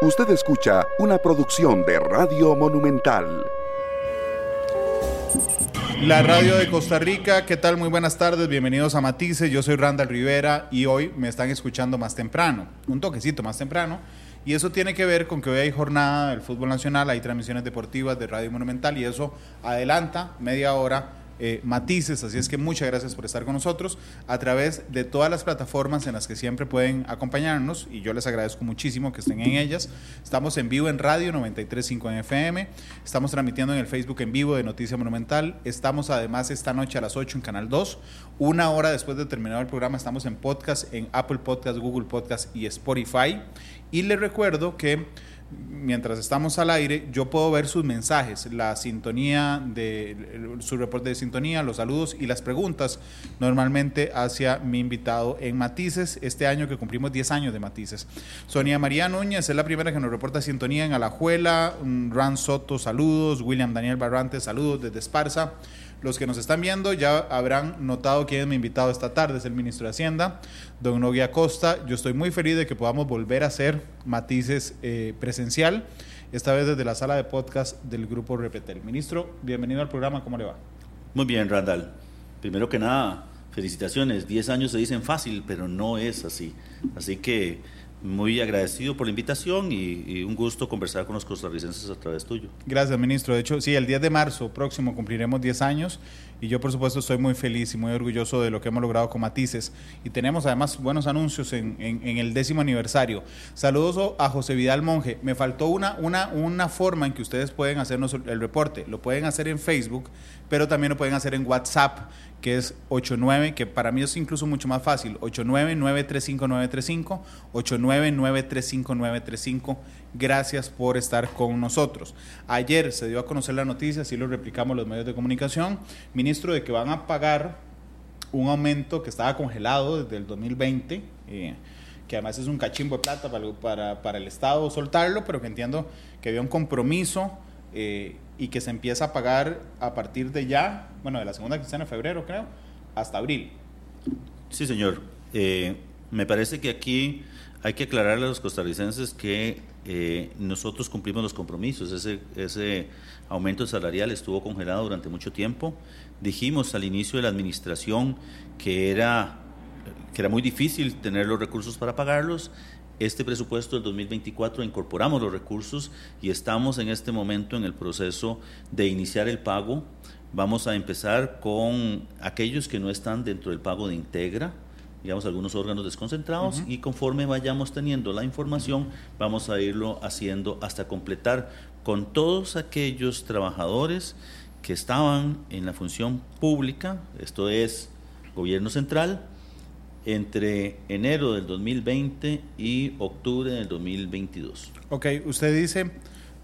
Usted escucha una producción de Radio Monumental. La radio de Costa Rica, ¿qué tal? Muy buenas tardes, bienvenidos a Matices, yo soy Randall Rivera y hoy me están escuchando más temprano, un toquecito más temprano, y eso tiene que ver con que hoy hay jornada del fútbol nacional, hay transmisiones deportivas de Radio Monumental y eso adelanta media hora eh, matices. Así es que muchas gracias por estar con nosotros a través de todas las plataformas en las que siempre pueden acompañarnos y yo les agradezco muchísimo que estén en ellas. Estamos en vivo en radio 93.5 en FM, estamos transmitiendo en el Facebook en vivo de Noticia Monumental, estamos además esta noche a las 8 en Canal 2, una hora después de terminar el programa estamos en podcast en Apple Podcast, Google Podcast y Spotify. Y les recuerdo que mientras estamos al aire, yo puedo ver sus mensajes, la sintonía de su reporte de sintonía, los saludos y las preguntas normalmente hacia mi invitado en Matices, este año que cumplimos 10 años de Matices. Sonia María Núñez es la primera que nos reporta sintonía en Alajuela, Ran Soto, saludos, William Daniel Barrante, saludos desde Esparza. Los que nos están viendo ya habrán notado quién es mi invitado esta tarde, es el ministro de Hacienda, don Nogui Acosta. Yo estoy muy feliz de que podamos volver a hacer matices eh, presencial, esta vez desde la sala de podcast del Grupo Repetel. Ministro, bienvenido al programa, ¿cómo le va? Muy bien, Randall. Primero que nada, felicitaciones. Diez años se dicen fácil, pero no es así. Así que muy agradecido por la invitación y, un gusto conversar con los costarricenses a través tuyo. Gracias, ministro. De hecho, sí, el 10 de marzo próximo cumpliremos 10 años y yo, por supuesto, estoy muy feliz y muy orgulloso de lo que hemos logrado con Matices. Y tenemos además buenos anuncios en, el décimo aniversario. Saludos a José Vidal Monge. Me faltó una, una, una forma en que ustedes pueden hacernos el reporte. Lo pueden hacer en Facebook, pero también lo pueden hacer en WhatsApp que es 89, que para mí es incluso mucho más fácil, 899-35935, 899-35935. Gracias por estar con nosotros. Ayer se dio a conocer la noticia, así lo replicamos los medios de comunicación, ministro, de que van a pagar un aumento que estaba congelado desde el 2020, eh, que además es un cachimbo de plata para, para, para, el Estado soltarlo, pero que entiendo que había un compromiso. Eh, y que se empieza a pagar a partir de ya, bueno, de la segunda quincena de febrero, creo, hasta abril. Sí, señor. Eh, me parece que aquí hay que aclararle a los costarricenses que eh, nosotros cumplimos los compromisos. Ese, ese aumento salarial estuvo congelado durante mucho tiempo. Dijimos al inicio de la administración que era, que era muy difícil tener los recursos para pagarlos este presupuesto del 2024 incorporamos los recursos y estamos en este momento en el proceso de iniciar el pago. Vamos a empezar con aquellos que no están dentro del pago de Integra, digamos algunos órganos desconcentrados, y conforme vayamos teniendo la información, vamos a irlo haciendo hasta completar con todos aquellos trabajadores que estaban en la función pública, esto es gobierno central, entre enero del 2020 y octubre del 2022. Ok, usted dice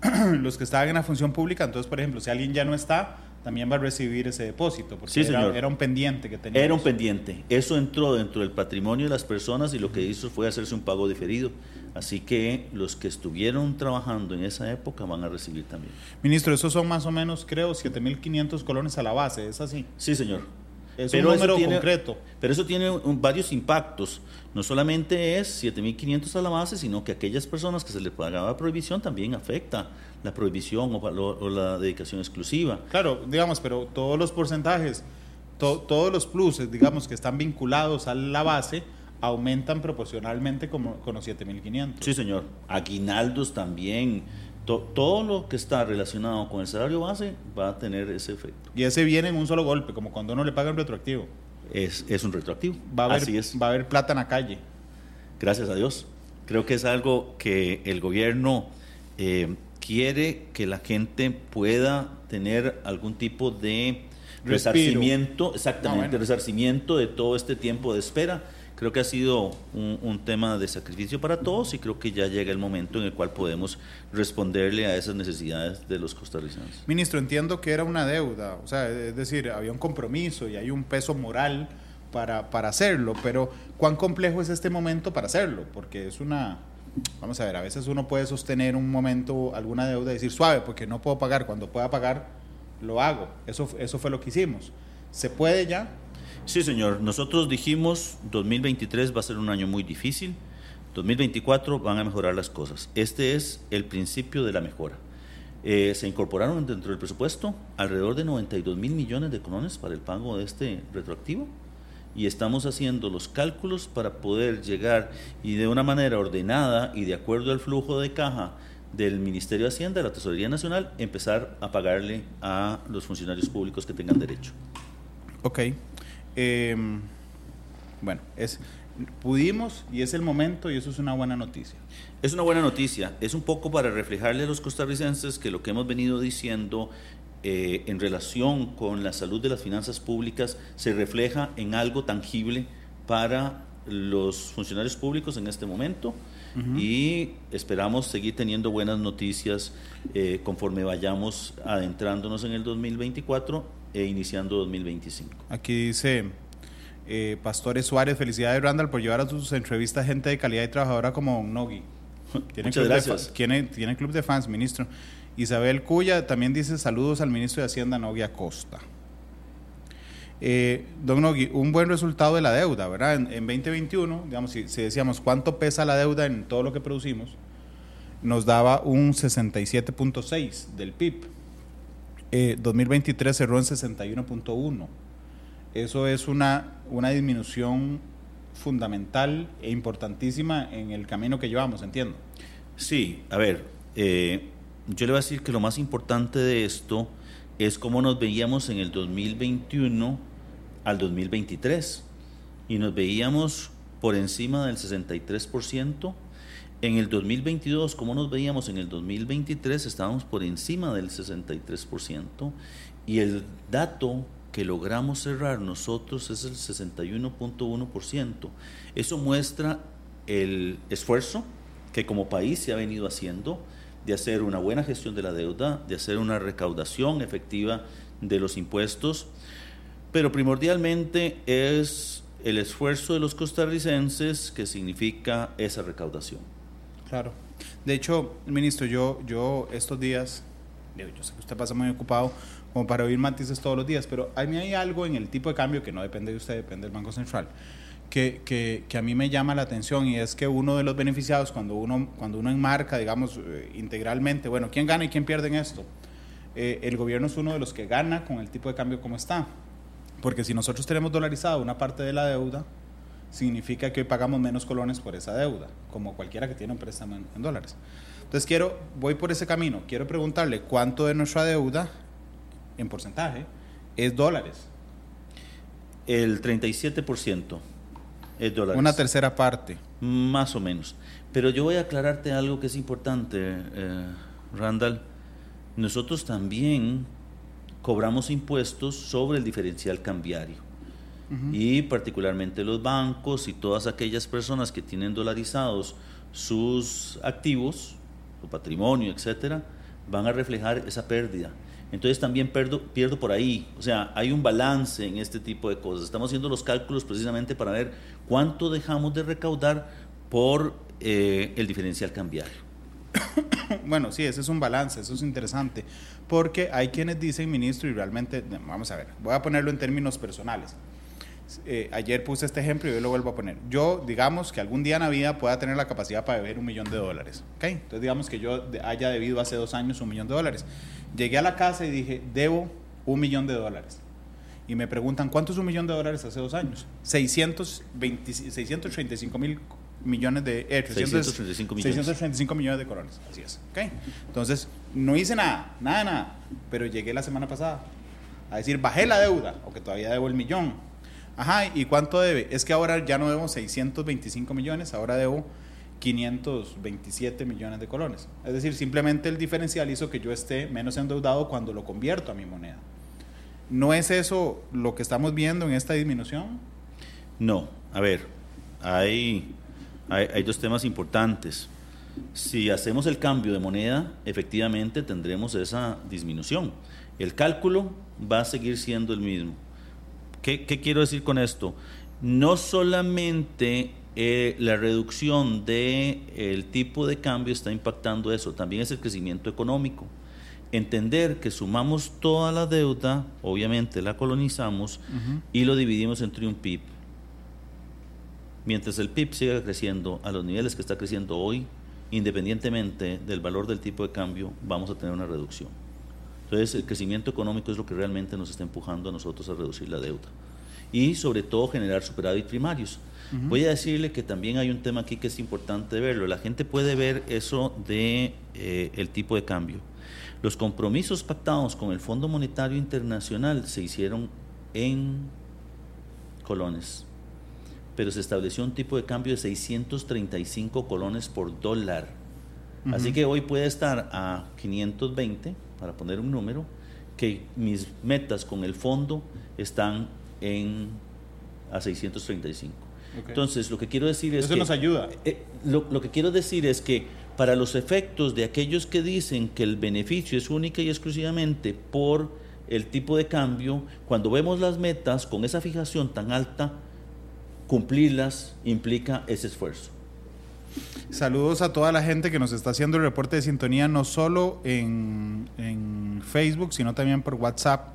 los que estaban en la función pública, entonces, por ejemplo, si alguien ya no está, también va a recibir ese depósito, porque sí, era, era, un pendiente que tenía. Era un pendiente. Eso entró dentro del patrimonio de las personas y lo que hizo fue hacerse un pago diferido. Así que los que estuvieron trabajando en esa época van a recibir también. Ministro, esos son más o menos, creo, 7.500 colones a la base, ¿es así? Sí, señor. Es pero un número concreto. Pero eso tiene varios impactos. No solamente es 7.500 a la base, sino que aquellas personas que se les pagaba prohibición también afecta la prohibición o, la dedicación exclusiva. Claro, digamos, pero todos los porcentajes, todos los pluses, digamos, que están vinculados a la base, aumentan proporcionalmente como, con los 7.500. Sí, señor. Aguinaldos también todo lo que está relacionado con el salario base va a tener ese efecto. Y ese viene en un solo golpe, como cuando uno le paga un retroactivo. Es, es un retroactivo. Va a haber, Así es. Va a haber plata en la calle. Gracias a Dios. Creo que es algo que el gobierno eh, quiere que la gente pueda tener algún tipo de resarcimiento, exactamente, ah, resarcimiento de todo este tiempo de espera Creo que ha sido un, tema de sacrificio para todos y creo que ya llega el momento en el cual podemos responderle a esas necesidades de los costarricenses. Ministro, entiendo que era una deuda, o sea, es decir, había un compromiso y hay un peso moral para, para hacerlo, pero ¿cuán complejo es este momento para hacerlo? Porque es una, vamos a ver, a veces uno puede sostener un momento alguna deuda y decir suave, porque no puedo pagar, cuando pueda pagar, lo hago. Eso, eso fue lo que hicimos. ¿Se puede ya? Sí, señor. Nosotros dijimos 2023 va a ser un año muy difícil 2024 van a mejorar las cosas. Este es el principio de la mejora. Eh, se incorporaron dentro del presupuesto alrededor de 92 mil millones de colones para el pago de este retroactivo y estamos haciendo los cálculos para poder llegar y de una manera ordenada y de acuerdo al flujo de caja del Ministerio de Hacienda, de la Tesorería Nacional, empezar a pagarle a los funcionarios públicos que tengan derecho. Ok. Eh, bueno, es, pudimos y es el momento y eso es una buena noticia. Es una buena noticia. Es un poco para reflejarle a los costarricenses que lo que hemos venido diciendo eh, en relación con la salud de las finanzas públicas se refleja en algo tangible para los funcionarios públicos en este momento y esperamos seguir teniendo buenas noticias eh, conforme vayamos adentrándonos en el 2024 e iniciando 2025. Aquí dice eh, Pastores Suárez, felicidades Randall por llevar a sus entrevistas gente de calidad y trabajadora como Nogi. ¿Tiene Muchas gracias. tiene, tiene club de fans, ministro. Isabel Cuya también dice saludos al ministro de Hacienda, Nogui Acosta. Eh, don Nogui, un buen resultado de la deuda, ¿verdad? En, 2021, digamos, si, decíamos cuánto pesa la deuda en todo lo que producimos, nos daba un 67.6 del PIB. 2023 eh, cerró en 61.1. Eso es una, una disminución fundamental e importantísima en el camino que llevamos, entiendo. Sí, a ver, eh, yo le voy a decir que lo más importante de esto es cómo nos veíamos en el 2021 al 2023. Y nos veíamos por encima del 63%. En el 2022, cómo nos veíamos en el 2023, estábamos por encima del 63%. Y el dato que logramos cerrar nosotros es el 61.1%. Eso muestra el esfuerzo que como país se ha venido haciendo de hacer una buena gestión de la deuda, de hacer una recaudación efectiva de los impuestos, pero primordialmente es el esfuerzo de los costarricenses que significa esa recaudación. Claro. De hecho, ministro, yo, yo estos días, yo sé que usted pasa muy ocupado como para oír matices todos los días, pero a mí hay algo en el tipo de cambio que no depende de usted, depende del Banco Central que, que, que, a mí me llama la atención y es que uno de los beneficiados cuando uno, cuando uno enmarca, digamos, eh, integralmente, bueno, ¿quién gana y quién pierde en esto? Eh, el gobierno es uno de los que gana con el tipo de cambio como está. Porque si nosotros tenemos dolarizado una parte de la deuda, significa que hoy pagamos menos colones por esa deuda, como cualquiera que tiene un préstamo en, en dólares. Entonces quiero, voy por ese camino, quiero preguntarle cuánto de nuestra deuda, en porcentaje, es dólares. El 37%. Una tercera parte. Más o menos. Pero yo voy a aclararte algo que es importante, eh, Randall. Nosotros también cobramos impuestos sobre el diferencial cambiario. Y particularmente los bancos y todas aquellas personas que tienen dolarizados sus activos, su patrimonio, etcétera, van a reflejar esa pérdida. Entonces también pierdo, pierdo por ahí. O sea, hay un balance en este tipo de cosas. Estamos haciendo los cálculos precisamente para ver cuánto dejamos de recaudar por eh, el diferencial cambiario. Bueno, sí, ese es un balance, eso es interesante, porque hay quienes dicen, ministro, y realmente, vamos a ver, voy a ponerlo en términos personales. Eh, ayer puse este ejemplo y hoy lo vuelvo a poner. Yo, digamos que algún día en la vida pueda tener la capacidad para deber un millón de dólares. ¿ok? Entonces, digamos que yo haya debido hace dos años un millón de dólares. Llegué a la casa y dije, debo un millón de dólares. Y me preguntan, ¿cuánto es un millón de dólares hace dos años? 620, 635 mil millones de... Eh, 635 millones. 635 millones de colones, así es. ¿okay? Entonces, no hice nada, nada, nada. Pero llegué la semana pasada a decir, bajé la deuda, o que todavía debo el millón. Ajá, ¿y cuánto debe? Es que ahora ya no debo 625 millones, ahora debo 527 millones de colones. Es decir, simplemente el diferencial hizo que yo esté menos endeudado cuando lo convierto a mi moneda. ¿No es eso lo que estamos viendo en esta disminución? No, a ver, hay, hay, dos temas importantes. Si hacemos el cambio de moneda, efectivamente tendremos esa disminución. El cálculo va a seguir siendo el mismo. ¿Qué, qué quiero decir con esto? No solamente eh, la reducción del el tipo de cambio está impactando eso, también es el crecimiento económico. Entender que sumamos toda la deuda, obviamente la colonizamos y lo dividimos entre un PIB. mientras el PIB siga creciendo a los niveles que está creciendo hoy, independientemente del valor del tipo de cambio, vamos a tener una reducción. Entonces, el crecimiento económico es lo que realmente nos está empujando a nosotros a reducir la deuda. Y sobre todo generar superávit primarios. Voy a decirle que también hay un tema aquí que es importante verlo. La gente puede ver eso de eh, el tipo de cambio. Los compromisos pactados con el Fondo Monetario Internacional se hicieron en colones, pero se estableció un tipo de cambio de 635 colones por dólar. Así que hoy puede estar a 520, para poner un número, que mis metas con el fondo están en a 635. Entonces, lo que quiero decir es Eso que... nos ayuda. Eh, lo, lo que quiero decir es que para los efectos de aquellos que dicen que el beneficio es única y exclusivamente por el tipo de cambio, cuando vemos las metas con esa fijación tan alta, cumplirlas implica ese esfuerzo. Saludos a toda la gente que nos está haciendo el reporte de sintonía, no solo en, Facebook, sino también por WhatsApp,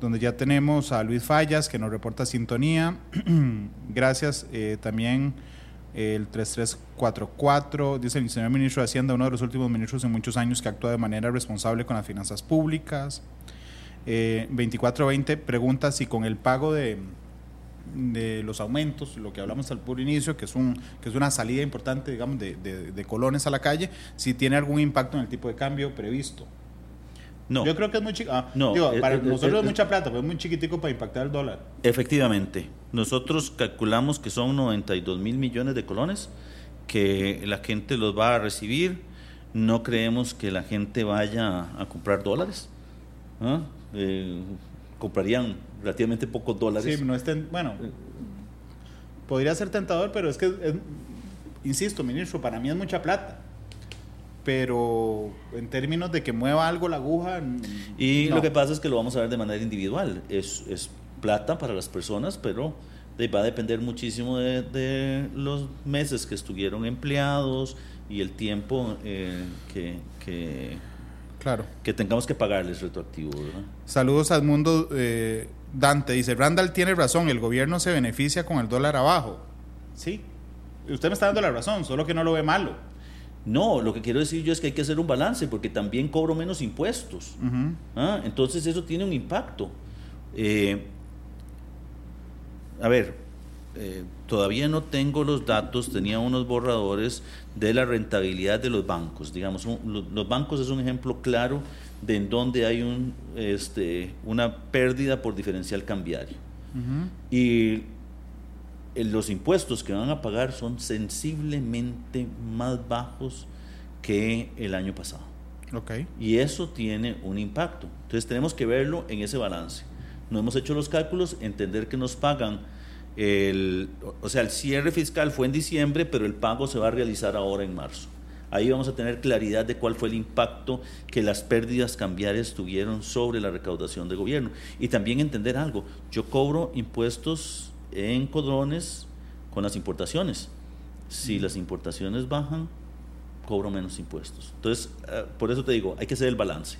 donde ya tenemos a Luis Fallas que nos reporta sintonía. Gracias eh, también el 3344, dice el señor ministro de Hacienda, uno de los últimos ministros en muchos años que actúa de manera responsable con las finanzas públicas. Eh, 2420 pregunta si con el pago de, de los aumentos, lo que hablamos al puro inicio, que es, un, que es una salida importante, digamos, de, de, de colones a la calle, si tiene algún impacto en el tipo de cambio previsto. No. Yo creo que es muy chico. Ah, No, digo, eh, para eh, nosotros eh, es mucha plata, pero es muy chiquitico para impactar el dólar. Efectivamente, nosotros calculamos que son 92 mil millones de colones que la gente los va a recibir. No creemos que la gente vaya a comprar dólares. ¿ah? Eh, comprarían relativamente pocos dólares. Sí, no es ten- bueno, podría ser tentador, pero es que, es- insisto, ministro, para mí es mucha plata. Pero en términos de que mueva algo la aguja. Y no. lo que pasa es que lo vamos a ver de manera individual. Es, es plata para las personas, pero va a depender muchísimo de, de los meses que estuvieron empleados y el tiempo eh, que, que, Claro. que tengamos que pagarles retroactivo. ¿verdad? Saludos al mundo. eh, Dante dice: Randall tiene razón, el gobierno se beneficia con el dólar abajo. Sí, usted me está dando la razón, solo que no lo ve malo. No, lo que quiero decir yo es que hay que hacer un balance porque también cobro menos impuestos. Ah, Entonces eso tiene un impacto. Eh, a ver, eh, todavía no tengo los datos, tenía unos borradores de la rentabilidad de los bancos. Digamos, un- los bancos es un ejemplo claro de en donde hay un, este, una pérdida por diferencial cambiario. Y eh, los impuestos que van a pagar son sensiblemente más bajos que el año pasado. Y eso tiene un impacto. Entonces tenemos que verlo en ese balance. No hemos hecho los cálculos, entender que nos pagan el, o sea, el cierre fiscal fue en diciembre, pero el pago se va a realizar ahora en marzo. Ahí vamos a tener claridad de cuál fue el impacto que las pérdidas cambiarias tuvieron sobre la recaudación de gobierno. Y también entender algo, yo cobro impuestos en codrones con las importaciones. Si las importaciones bajan, cobro menos impuestos. Entonces, eh, por eso te digo, hay que hacer el balance.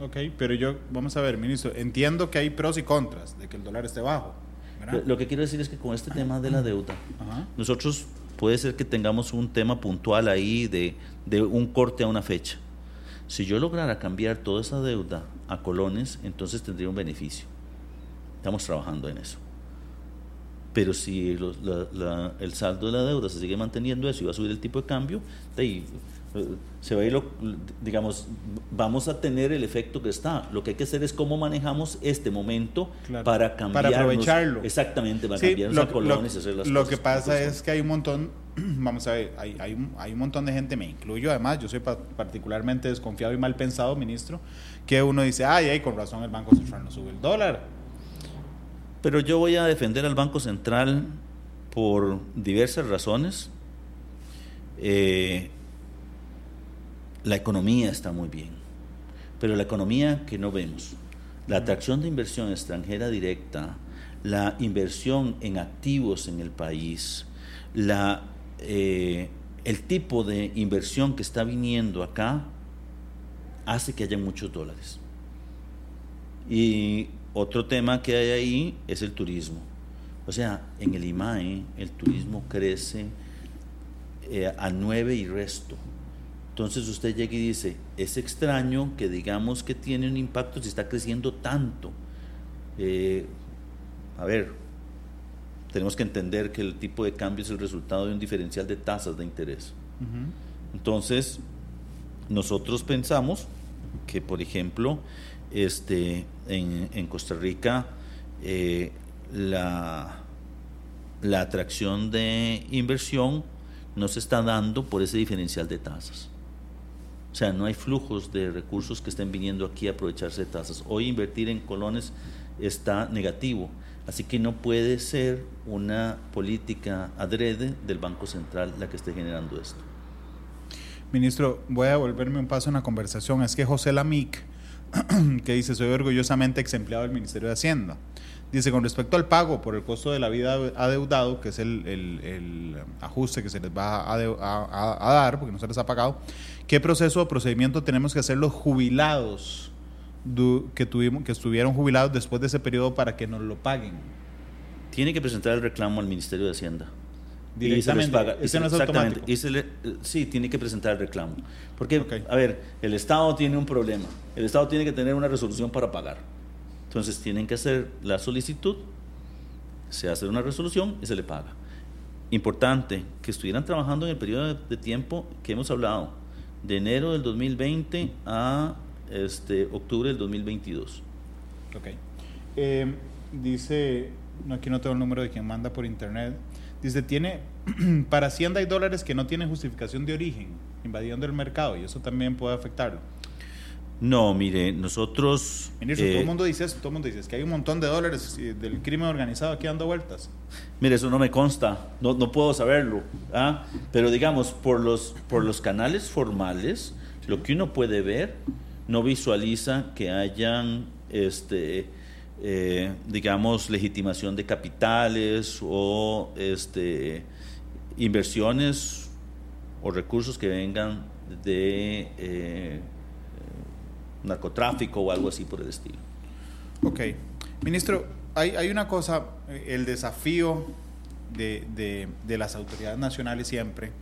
Ok, pero yo, vamos a ver, ministro, entiendo que hay pros y contras de que el dólar esté bajo. ¿Verdad? Lo, que quiero decir es que con este tema de la deuda, Ajá. nosotros puede ser que tengamos un tema puntual ahí de, de un corte a una fecha. Si yo lograra cambiar toda esa deuda a colones, entonces tendría un beneficio. Estamos trabajando en eso. Pero si los- la- la- el saldo de la deuda se sigue manteniendo eso y va a subir el tipo de cambio, de ahí, se va a ir, lo- digamos, vamos a tener el efecto que está. Lo que hay que hacer es cómo manejamos este momento Claro. para cambiar. Para aprovecharlo. Exactamente, para Sí, cambiarnos lo, a colones y lo- hacer las lo cosas que pasa es que hay un montón, vamos a ver, hay, hay, un, hay un montón de gente, me incluyo además, yo soy pa- particularmente desconfiado y mal pensado, ministro, que uno dice, ay, ay, con razón el Banco Central no sube el dólar. Pero yo voy a defender al Banco Central por diversas razones. Eh, la economía está muy bien, pero la economía que no vemos, la atracción de inversión extranjera directa, la inversión en activos en el país, la, eh, el tipo de inversión que está viniendo acá, hace que haya muchos dólares. Y otro tema que hay ahí es el turismo. O sea, en el IMAE el turismo crece eh, a 9 y resto. Entonces usted llega y dice, es extraño que digamos que tiene un impacto si está creciendo tanto. Eh, a ver, tenemos que entender que el tipo de cambio es el resultado de un diferencial de tasas de interés. Entonces, nosotros pensamos que, por ejemplo, este, en, Costa Rica eh, la, la atracción de inversión no se está dando por ese diferencial de tasas. O sea, no hay flujos de recursos que estén viniendo aquí a aprovecharse de tasas. Hoy invertir en colones está negativo, así que no puede ser una política adrede del Banco Central la que esté generando esto. Ministro, voy a volverme un paso en la conversación. Es que José Lamic, que dice, soy orgullosamente ex empleado del Ministerio de Hacienda. Dice, con respecto al pago por el costo de la vida adeudado, que es el, ajuste que se les va a, dar, porque no se les ha pagado, ¿qué proceso o procedimiento tenemos que hacer los jubilados que, tuvimos, que estuvieron jubilados después de ese periodo para que nos lo paguen? Tiene que presentar el reclamo al Ministerio de Hacienda. Directamente. Y se les paga. Y sí, tiene que presentar el reclamo. Porque, a ver, el Estado tiene un problema. El Estado tiene que tener una resolución para pagar. Entonces tienen que hacer la solicitud, se hace una resolución y se le paga. Importante que estuvieran trabajando en el periodo de tiempo que hemos hablado, de enero del 2020 a este, octubre del 2022. Ok. Eh, dice, aquí no tengo el número de quien manda por internet. Dice, tiene, para Hacienda hay dólares que no tienen justificación de origen, invadiendo el mercado, y eso también puede afectarlo. No, mire, nosotros... Ministro, todo el eh, mundo dice eso, todo el mundo dice que hay un montón de dólares del crimen organizado aquí dando vueltas. Mire, eso no me consta, no, no puedo saberlo, ¿ah? pero digamos, por los, por los canales formales, lo que uno puede ver no visualiza que hayan, este, eh, digamos, legitimación de capitales o este, inversiones o recursos que vengan de... Eh, narcotráfico o algo así por el estilo. Ok. Ministro, hay, hay una cosa, eh, el desafío de, de, las autoridades nacionales siempre,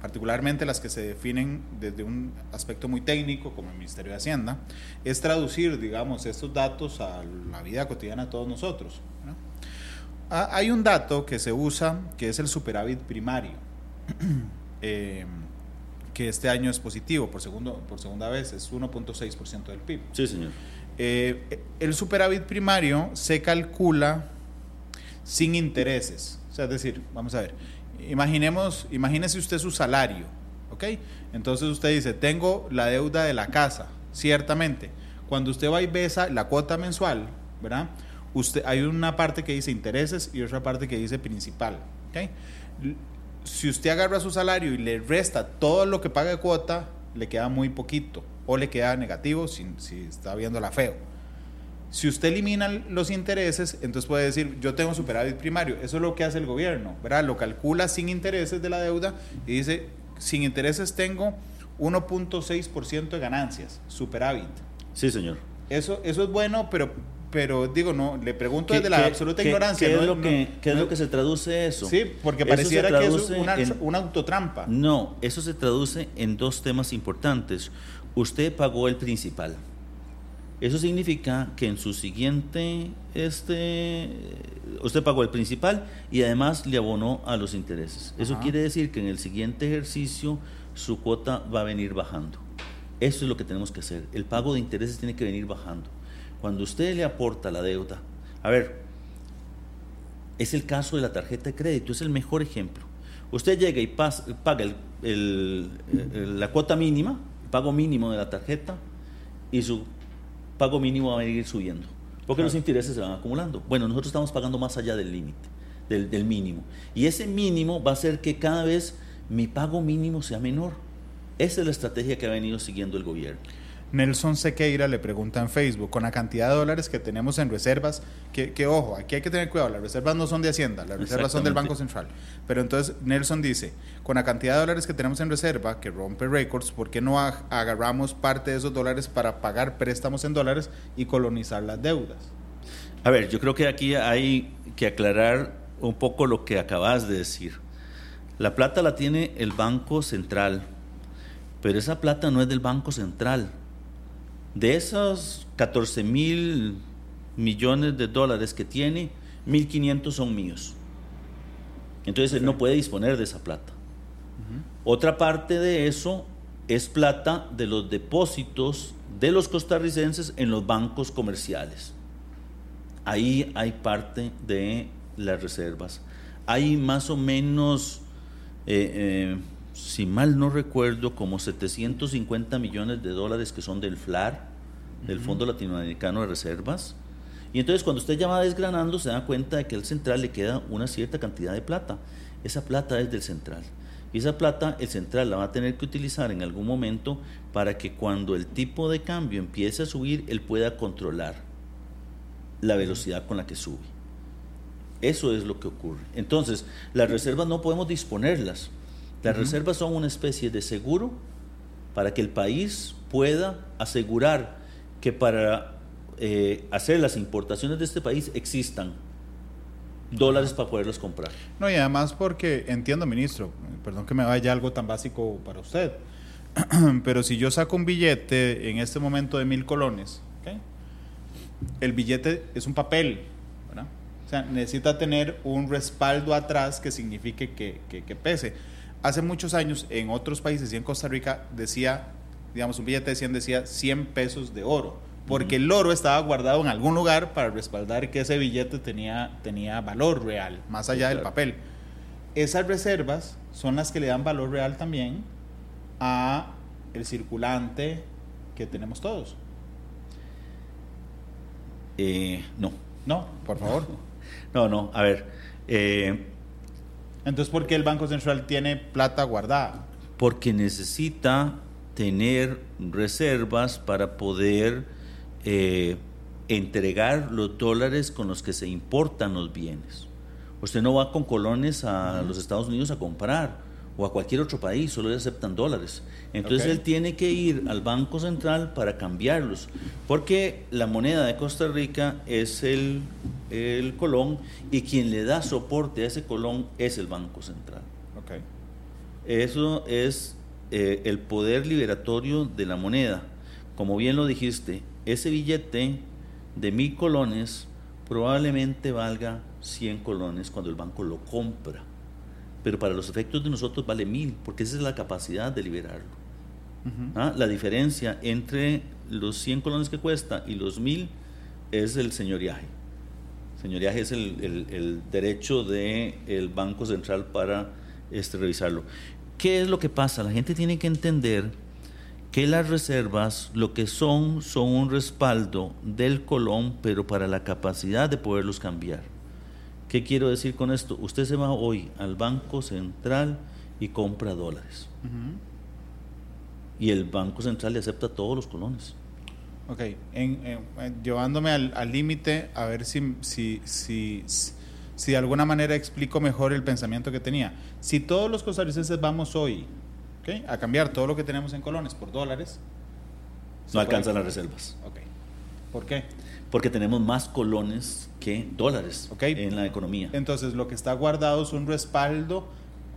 particularmente las que se definen desde un aspecto muy técnico, como el Ministerio de Hacienda, es traducir, digamos, estos datos a la vida cotidiana de todos nosotros. Ah, hay un dato que se usa, que es el superávit primario. eh, que este año es positivo por, segundo, por segunda vez, es 1.6% del PIB. Sí, señor. Eh, el superávit primario se calcula sin intereses. O sea, es decir, vamos a ver, imaginemos, imagínese usted su salario, ¿ok? Entonces usted dice, tengo la deuda de la casa, ciertamente. Cuando usted va y besa la cuota mensual, ¿verdad? Usted, hay una parte que dice intereses y otra parte que dice principal, ¿ok? Si usted agarra su salario y le resta todo lo que paga de cuota, le queda muy poquito o le queda negativo si, si está la feo. Si usted elimina los intereses, entonces puede decir, yo tengo superávit primario. Eso es lo que hace el gobierno, ¿verdad? Lo calcula sin intereses de la deuda y dice, sin intereses tengo 1.6% de ganancias, superávit. Sí, señor. Eso, eso es bueno, pero pero digo, no, le pregunto desde la absoluta ignorancia. ¿qué, es, lo que, es lo que se traduce eso? Sí, porque pareciera que es una, una, autotrampa. No, eso se traduce en dos temas importantes. Usted pagó el principal. Eso significa que en su siguiente, este, usted pagó el principal y además le abonó a los intereses. Eso quiere decir que en el siguiente ejercicio su cuota va a venir bajando. Eso es lo que tenemos que hacer. El pago de intereses tiene que venir bajando. Cuando usted le aporta la deuda, a ver, es el caso de la tarjeta de crédito, es el mejor ejemplo. Usted llega y paga la cuota mínima, el pago mínimo de la tarjeta, y su pago mínimo va a ir subiendo, porque los intereses se van acumulando. Bueno, nosotros estamos pagando más allá del límite, del, del mínimo. Y ese mínimo va a hacer que cada vez mi pago mínimo sea menor. Esa es la estrategia que ha venido siguiendo el gobierno. Nelson Sequeira le pregunta en Facebook, con la cantidad de dólares que tenemos en reservas, que, ojo, aquí hay que tener cuidado, las reservas no son de Hacienda, las reservas son del Banco Central. Pero entonces Nelson dice, con la cantidad de dólares que tenemos en reserva, que rompe récords, ¿por qué no agarramos parte de esos dólares para pagar préstamos en dólares y colonizar las deudas? A ver, yo creo que aquí hay que aclarar un poco lo que acabas de decir. La plata la tiene el Banco Central, pero esa plata no es del Banco Central. De esos 14 mil millones de dólares que tiene, 1.500 son míos. Entonces él no puede disponer de esa plata. Otra parte de eso es plata de los depósitos de los costarricenses en los bancos comerciales. Ahí hay parte de las reservas. Hay más o menos, eh, eh, si mal no recuerdo, como 750 millones de dólares que son del FLAR, del Fondo Latinoamericano de Reservas. Y entonces cuando usted ya va desgranando se da cuenta de que al central le queda una cierta cantidad de plata. Esa plata es del central. Y esa plata el central la va a tener que utilizar en algún momento para que cuando el tipo de cambio empiece a subir, él pueda controlar la velocidad con la que sube. Eso es lo que ocurre. Entonces, las reservas no podemos disponerlas. Las reservas son una especie de seguro para que el país pueda asegurar que para eh, hacer las importaciones de este país existan dólares para poderlos comprar. No, y además porque entiendo, ministro, perdón que me vaya algo tan básico para usted, pero si yo saco un billete en este momento de mil colones, el billete es un papel, ¿verdad? O sea, necesita tener un respaldo atrás que signifique que, que, pese. Hace muchos años en otros países y en Costa Rica decía, digamos, un billete de 100 decía 100 pesos de oro porque el oro estaba guardado en algún lugar para respaldar que ese billete tenía, tenía valor real, más allá del papel. Esas reservas son las que le dan valor real también a el circulante que tenemos todos. Eh, no. No, por favor. No, no, a ver. Eh, Entonces, ¿por qué el Banco Central tiene plata guardada? Porque necesita tener reservas para poder eh, entregar los dólares con los que se importan los bienes. Usted no va con colones a los Estados Unidos a comprar o a cualquier otro país, solo le aceptan dólares. Entonces él tiene que ir al Banco Central para cambiarlos, porque la moneda de Costa Rica es el, el colón y quien le da soporte a ese colón es el Banco Central. Okay. Eso es eh, el poder liberatorio de la moneda. Como bien lo dijiste, ese billete de mil colones probablemente valga 100 colones cuando el banco lo compra. Pero para los efectos de nosotros vale mil, porque esa es la capacidad de liberarlo. ¿Ah? La diferencia entre los 100 colones que cuesta y los mil es el señoriaje. Señoriaje es el, derecho del Banco Central para este, revisarlo. ¿Qué es lo que pasa? La gente tiene que entender que las reservas lo que son son un respaldo del colón, pero para la capacidad de poderlos cambiar. ¿Qué quiero decir con esto? Usted se va hoy al Banco Central y compra dólares. Y el Banco Central le acepta todos los colones. Ok, llevándome al límite, a ver si, si, si, si de alguna manera explico mejor el pensamiento que tenía. Si todos los costarricenses vamos hoy a cambiar todo lo que tenemos en colones por dólares. No alcanzan las reservas. Okay. ¿Por qué? Porque tenemos más colones que dólares en la economía. Entonces, lo que está guardado es un respaldo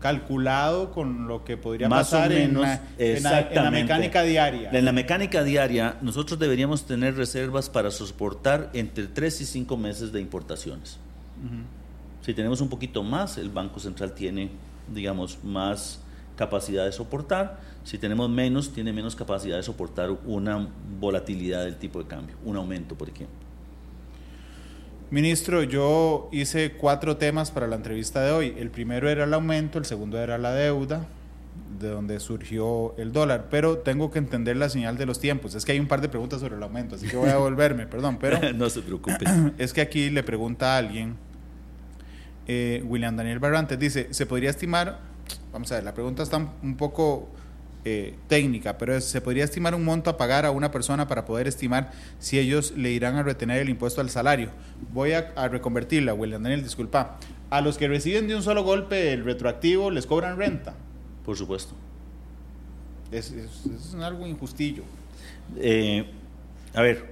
calculado con lo que podría pasar en, la, mecánica diaria. En la mecánica diaria, nosotros deberíamos tener reservas para soportar entre 3 y 5 meses de importaciones. Si tenemos un poquito más, el Banco Central tiene, digamos, más capacidad de soportar. Si tenemos menos, tiene menos capacidad de soportar una volatilidad del tipo de cambio, un aumento, por ejemplo. Ministro, yo hice cuatro temas para la entrevista de hoy. El primero era el aumento, el segundo era la deuda, de donde surgió el dólar, pero tengo que entender la señal de los tiempos. Es que hay un par de preguntas sobre el aumento, así que voy a volverme, perdón, pero... no se preocupe. Es que aquí le pregunta a alguien, eh, William Daniel Barrantes, dice, ¿se podría estimar vamos a ver, la pregunta está un poco eh, técnica, pero ¿se podría estimar un monto a pagar a una persona para poder estimar si ellos le irán a retener el impuesto al salario? Voy a, reconvertirla, William Daniel, disculpa. A los que reciben de un solo golpe el retroactivo, ¿les cobran renta? Por supuesto. Es, es, algo injustillo. Eh, a ver.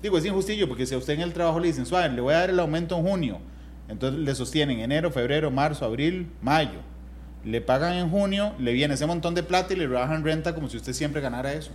Digo, es injustillo porque si a usted en el trabajo le dicen, suave, le voy a dar el aumento en junio, Entonces le sostienen enero, febrero, marzo, abril, mayo. Le pagan en junio, le viene ese montón de plata y le bajan renta como si usted siempre ganara eso.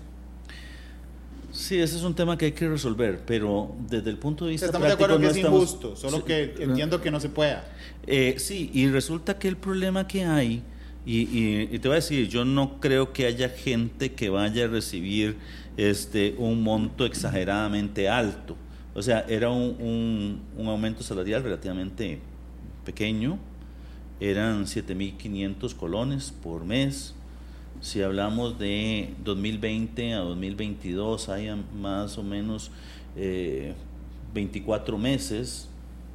Sí, ese es un tema que hay que resolver, pero desde el punto de vista Estamos de acuerdo que no es estamos- injusto, solo Sí, que entiendo que no se pueda. Eh, sí, y resulta que el problema que hay, y, y- y te voy a decir, yo no creo que haya gente que vaya a recibir este, un monto exageradamente alto. O sea, era un, un- un aumento salarial relativamente pequeño, eran 7.500 colones por mes. Si hablamos de 2020 a 2022, hay más o menos eh, 24 meses.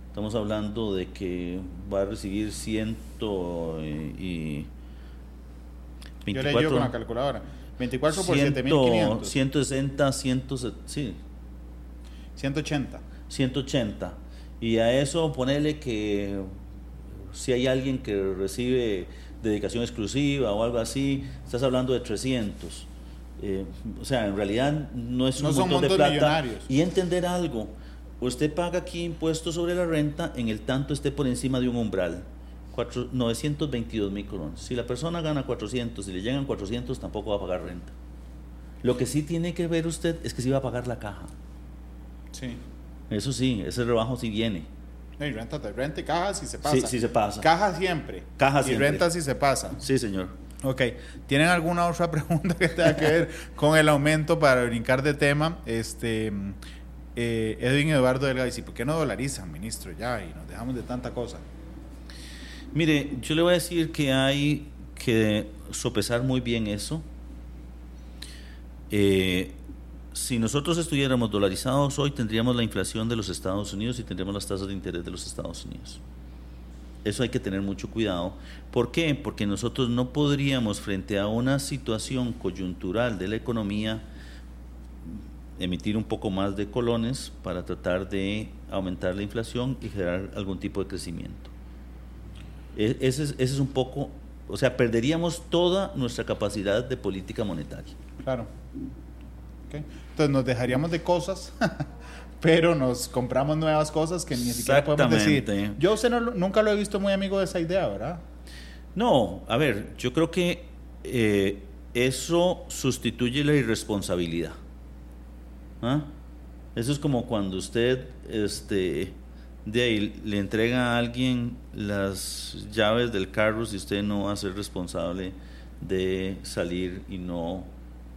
Estamos hablando de que va a recibir ciento eh, y Yo le ayudo con la calculadora. 24 por ciento- 7500. 160, 100, sí, 180. 180. Y a eso ponerle que si hay alguien que recibe dedicación exclusiva o algo así, estás hablando de 300. Eh, o sea, en realidad no es un No son montón de montos plata. millonarios. Y entender algo, usted paga aquí impuestos sobre la renta en el tanto esté por encima de un umbral. Cuatro- 922 mil colones. Si la persona gana 400 y le llegan 400, tampoco va a pagar renta. Lo que sí tiene que ver usted es que sí va a pagar la caja. Sí. Eso sí, ese rebajo sí viene. No, y renta, renta y caja si se pasa. Sí, sí se pasa. Caja siempre. Caja y siempre. renta si se pasa. Sí, señor. Ok. ¿Tienen alguna otra pregunta que tenga que ver con el aumento para brincar de tema? Este, eh, Edwin Eduardo Delgado dice, ¿por qué no dolarizan, ministro? Ya, y nos dejamos de tanta cosa. Mire, yo le voy a decir que hay que sopesar muy bien eso. Eh, si nosotros estuviéramos dolarizados hoy, tendríamos la inflación de los Estados Unidos y tendríamos las tasas de interés de los Estados Unidos. Eso hay que tener mucho cuidado. ¿Por qué? Porque nosotros no podríamos, frente a una situación coyuntural de la economía, emitir un poco más de colones para tratar de aumentar la inflación y generar algún tipo de crecimiento. E- Ese es, ese es un poco, o sea, perderíamos toda nuestra capacidad de política monetaria. Claro. Ok. Entonces nos dejaríamos de cosas, pero nos compramos nuevas cosas que ni siquiera podemos decir. Yo usted no nunca lo he visto muy amigo de esa idea, ¿verdad? No, a ver, yo creo que eh, eso sustituye la irresponsabilidad. ¿Ah? Eso es como cuando usted este, de ahí le entrega a alguien las llaves del carro si usted no va a ser responsable de salir y no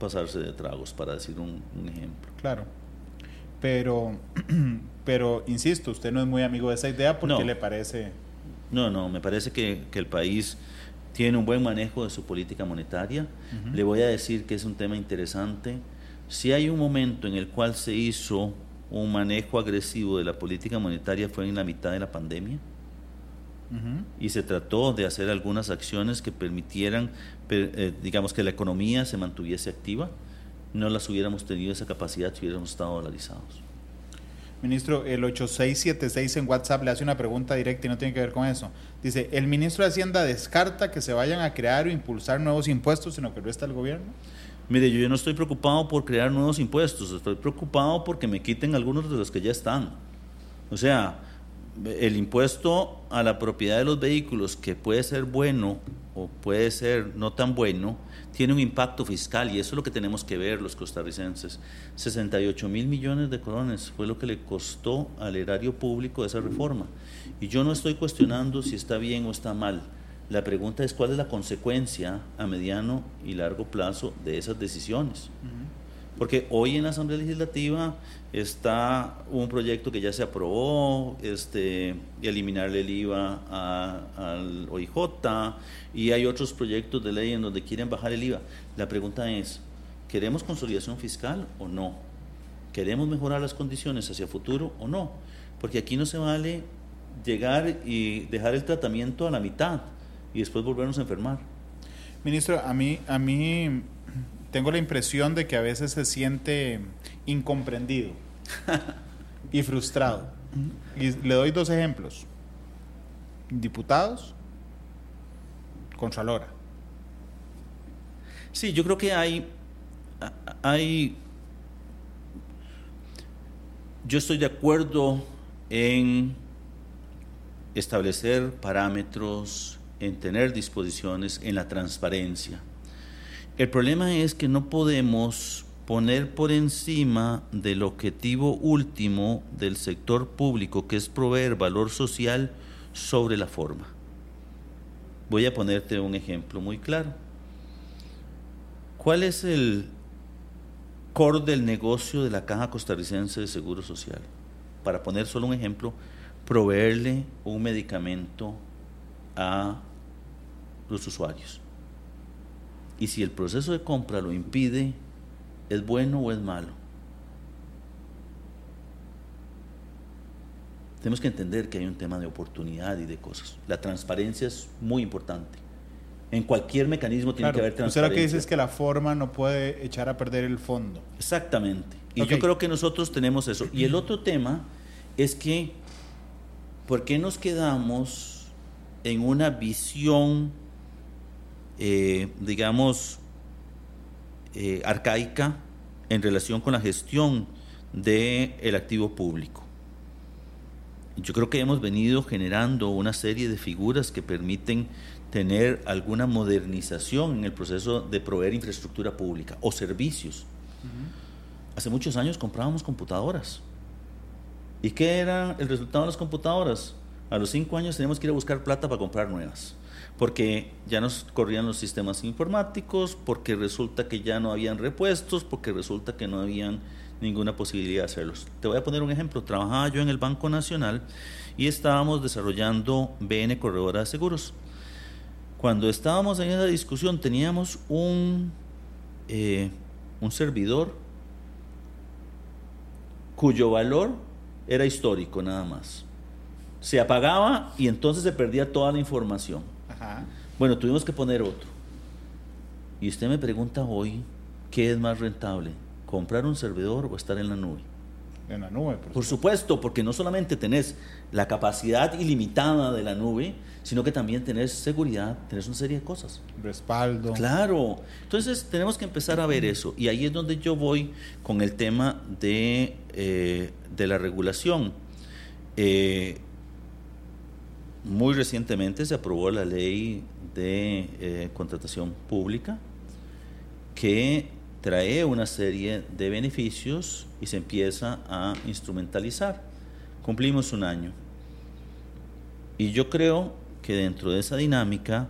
pasarse de tragos, para decir un, un ejemplo. Claro. Pero, pero insisto, usted no es muy amigo de esa idea porque No. le parece. No, no, me parece que, que el país tiene un buen manejo de su política monetaria. Le voy a decir que es un tema interesante. Si hay un momento en el cual se hizo un manejo agresivo de la política monetaria fue en la mitad de la pandemia Ujú. y se trató de hacer algunas acciones que permitieran, per- eh, digamos, que la economía se mantuviese activa. No las hubiéramos tenido esa capacidad si hubiéramos estado dolarizados. Ministro, el 8676 en WhatsApp le hace una pregunta directa y no tiene que ver con eso. Dice, ¿el ministro de Hacienda descarta que se vayan a crear o impulsar nuevos impuestos en lo que resta el gobierno? Mire, yo no estoy preocupado por crear nuevos impuestos, estoy preocupado porque me quiten algunos de los que ya están. O sea, el impuesto a la propiedad de los vehículos, que puede ser bueno o puede ser no tan bueno, tiene un impacto fiscal y eso es lo que tenemos que ver los costarricenses. 68 mil millones de colones fue lo que le costó al erario público esa reforma. Y yo no estoy cuestionando si está bien o está mal. La pregunta es cuál es la consecuencia a mediano y largo plazo de esas decisiones. Porque hoy en la Asamblea Legislativa está un proyecto que ya se aprobó, este, eliminarle el IVA a- al OIJ, y hay otros proyectos de ley en donde quieren bajar el IVA. La pregunta es, ¿queremos consolidación fiscal o no? ¿Queremos mejorar las condiciones hacia futuro o no? Porque aquí no se vale llegar y dejar el tratamiento a la mitad y después volvernos a enfermar. Ministro, a mí, a mí tengo la impresión de que a veces se siente incomprendido y frustrado. Y le doy dos ejemplos. Diputados, Contralora. Sí, yo creo que hay, hay, yo estoy de acuerdo en establecer parámetros, en tener disposiciones, en la transparencia. El problema es que no podemos poner por encima del objetivo último del sector público, que es proveer valor social sobre la forma. Voy a ponerte un ejemplo muy claro. ¿Cuál es el core del negocio de la Caja Costarricense de Seguro Social? Para poner solo un ejemplo, proveerle un medicamento a los usuarios. Y si el proceso de compra lo impide, ¿es bueno o es malo? Tenemos que entender que hay un tema de oportunidad y de cosas. La transparencia es muy importante. En cualquier mecanismo tiene que haber transparencia. Lo que dice es que la forma no puede echar a perder el fondo. Exactamente. Y yo creo que nosotros tenemos eso. Y el otro tema es que, ¿por qué nos quedamos en una visión eh, digamos, eh, arcaica en relación con la gestión del el activo público. Yo creo que hemos venido generando una serie de figuras que permiten tener alguna modernización en el proceso de proveer infraestructura pública o servicios. Hace muchos años comprábamos computadoras. ¿Y qué era el resultado de las computadoras? A los cinco años teníamos que ir a buscar plata para comprar nuevas porque ya nos corrían los sistemas informáticos, porque resulta que ya no habían repuestos, porque resulta que no habían ninguna posibilidad de hacerlos. Te voy a poner un ejemplo. Trabajaba yo en el Banco Nacional y estábamos desarrollando BN Corredora de Seguros. Cuando estábamos en esa discusión teníamos un, eh, un servidor cuyo valor era histórico nada más. Se apagaba y entonces se perdía toda la información. Bueno, tuvimos que poner otro. Y usted me pregunta hoy, ¿qué es más rentable? ¿Comprar un servidor o estar en la nube? En la nube, por, supuesto. porque no solamente tenés la capacidad ilimitada de la nube, sino que también tenés seguridad, tenés una serie de cosas. Respaldo. Claro. Entonces tenemos que empezar a ver eso. Y ahí es donde yo voy con el tema de, eh, de la regulación. Eh, muy recientemente se aprobó la ley de eh, contratación pública que trae una serie de beneficios y se empieza a instrumentalizar. Cumplimos un año. Y yo creo que dentro de esa dinámica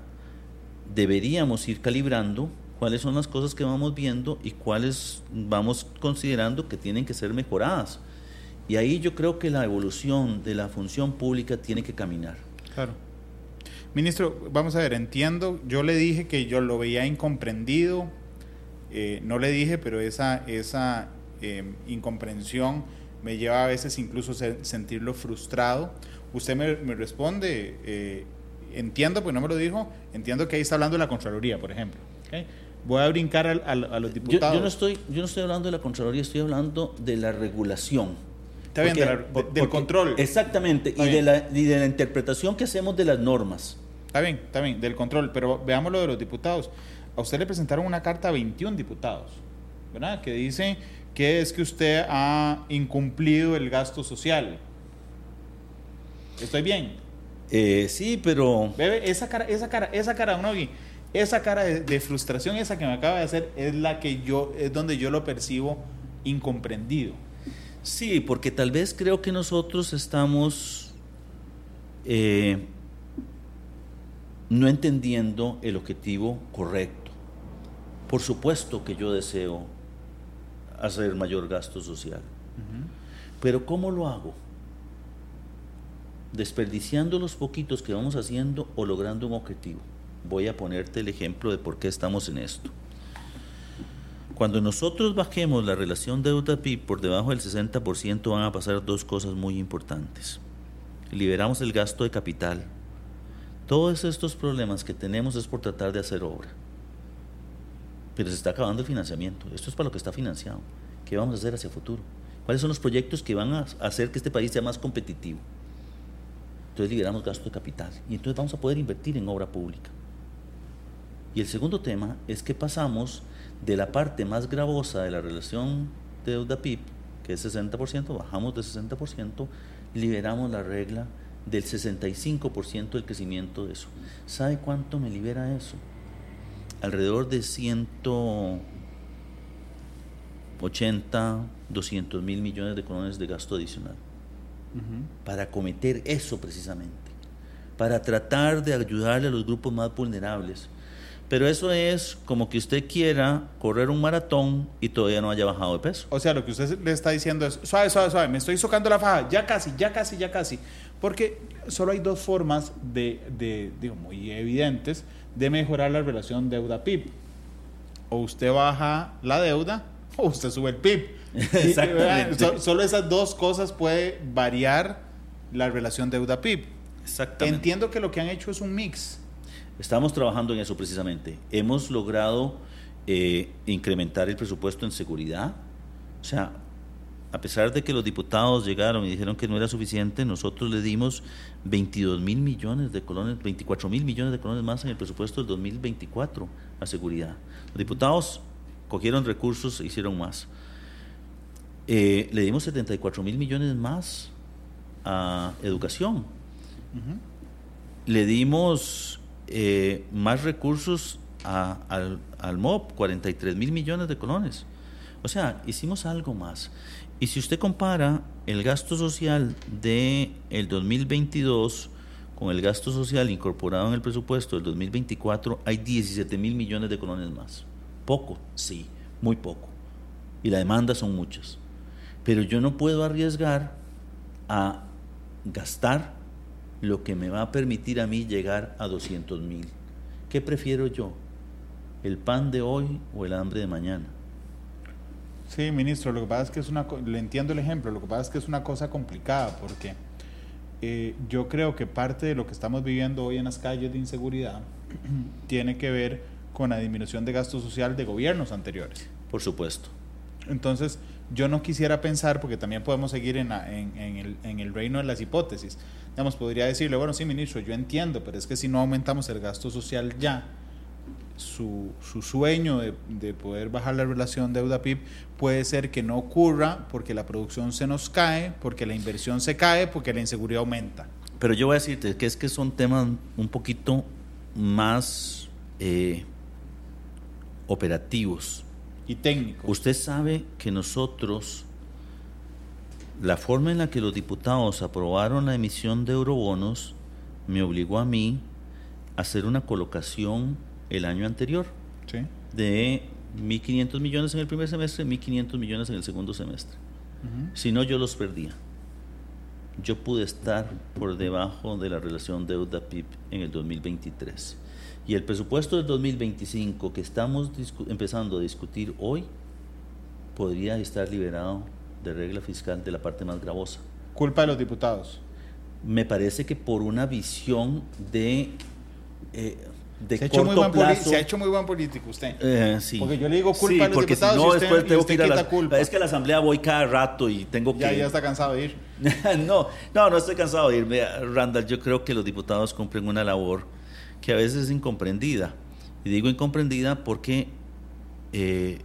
deberíamos ir calibrando cuáles son las cosas que vamos viendo y cuáles vamos considerando que tienen que ser mejoradas. Y ahí yo creo que la evolución de la función pública tiene que caminar. Claro. Ministro, vamos a ver, entiendo, yo le dije que yo lo veía incomprendido, eh, no le dije, pero esa, esa em, incomprensión me lleva a veces incluso a sentirlo frustrado. Usted me, responde, eh, entiendo, pues no me lo dijo, entiendo que ahí está hablando de la Contraloría, por ejemplo. Voy a brincar a, los diputados. Yo, no estoy, yo no estoy hablando de la Contraloría, estoy hablando de la regulación. Está bien, del control. Exactamente, y de, la, y de la interpretación que hacemos de las normas. Está bien, está bien, del control, pero veamos lo de los diputados. A usted le presentaron una carta a 21 diputados, ¿verdad? Que dice que es que usted ha incumplido el gasto social. ¿Estoy bien? Eh, sí, pero... Bebe, esa cara, esa cara, esa cara, no, esa cara de, de, frustración, esa que me acaba de hacer, es la que yo, es donde yo lo percibo incomprendido. Sí, porque tal vez creo que nosotros estamos eh, no entendiendo el objetivo correcto. Por supuesto que yo deseo hacer mayor gasto social, pero ¿cómo lo hago? ¿Desperdiciando los poquitos que vamos haciendo o logrando un objetivo? Voy a ponerte el ejemplo de por qué estamos en esto. Cuando nosotros bajemos la relación deuda-PIB por debajo del 60%, van a pasar dos cosas muy importantes. Liberamos el gasto de capital. Todos estos problemas que tenemos es por tratar de hacer obra. Pero se está acabando el financiamiento. Esto es para lo que está financiado. ¿Qué vamos a hacer hacia el futuro? ¿Cuáles son los proyectos que van a hacer que este país sea más competitivo? Entonces liberamos gasto de capital y entonces vamos a poder invertir en obra pública. Y el segundo tema es que pasamos de la parte más gravosa de la relación deuda-PIB, que es 60%, bajamos de 60%, liberamos la regla del 65% del crecimiento de eso. ¿Sabe cuánto me libera eso? Alrededor de 180, 200 mil millones de colones de gasto adicional. Para cometer eso precisamente. Para tratar de ayudarle a los grupos más vulnerables. Pero eso es como que usted quiera correr un maratón y todavía no haya bajado de peso. O sea, lo que usted le está diciendo es, suave, suave, suave, me estoy socando la faja, ya casi, ya casi, ya casi. Porque solo hay dos formas de, de digo, muy evidentes de mejorar la relación deuda-PIB. O usted baja la deuda o usted sube el PIB. Exactamente. solo esas dos cosas puede variar la relación deuda-PIB. Exactamente. Entiendo que lo que han hecho es un mix. Estamos trabajando en eso precisamente. Hemos logrado eh, incrementar el presupuesto en seguridad. O sea, a pesar de que los diputados llegaron y dijeron que no era suficiente, nosotros le dimos 22 mil millones de colones, 24 mil millones de colones más en el presupuesto del 2024 a seguridad. Los diputados cogieron recursos e hicieron más. Eh, le dimos 74 mil millones más a educación. Le dimos eh, más recursos al, MOP, 43 mil millones de colones. O sea, hicimos algo más. Y si usted compara el gasto social de el 2022 con el gasto social incorporado en el presupuesto del 2024, hay 17 mil millones de colones más. Poco, sí, muy poco. Y la demanda son muchas. Pero yo no puedo arriesgar a gastar lo que me va a permitir a mí llegar a 200 mil. ¿Qué prefiero yo? ¿El pan de hoy o el hambre de mañana? Sí, ministro, lo que pasa es que es una, le entiendo el ejemplo, lo que pasa es que es una cosa complicada porque eh, yo creo que parte de lo que estamos viviendo hoy en las calles de inseguridad tiene que ver con la disminución de gasto social de gobiernos anteriores. Por supuesto. Entonces, yo no quisiera pensar, porque también podemos seguir en, el, en, el, reino de las hipótesis, digamos, podría decirle, bueno, sí, ministro, yo entiendo, pero es que si no aumentamos el gasto social ya, su, su sueño de, de, poder bajar la relación deuda-PIB puede ser que no ocurra porque la producción se nos cae, porque la inversión se cae, porque la inseguridad aumenta. Pero yo voy a decirte que es que son temas un poquito más eh, operativos. Y técnicos. Usted sabe que nosotros, la forma en la que los diputados aprobaron la emisión de eurobonos, me obligó a mí a hacer una colocación el año anterior sí. de 1.500 millones en el primer semestre, 1.500 millones en el segundo semestre. Si no, yo los perdía. Yo pude estar por debajo de la relación deuda-PIB en el 2023. Y el presupuesto del 2025 que estamos empezando a discutir hoy podría estar liberado de regla fiscal de la parte más gravosa. ¿Culpa de los diputados? Me parece que por una visión de eh, se, ha hecho muy buen se ha hecho muy buen político usted. Eh, sí. Porque yo le digo culpa a los diputados no, y usted, después tengo que ir a la, culpa. Es que a la asamblea voy cada rato y tengo que... Ya, ya está cansado de ir. no, no, no estoy cansado de ir. Randall, yo creo que los diputados cumplen una labor que a veces es incomprendida. Y digo incomprendida porque eh,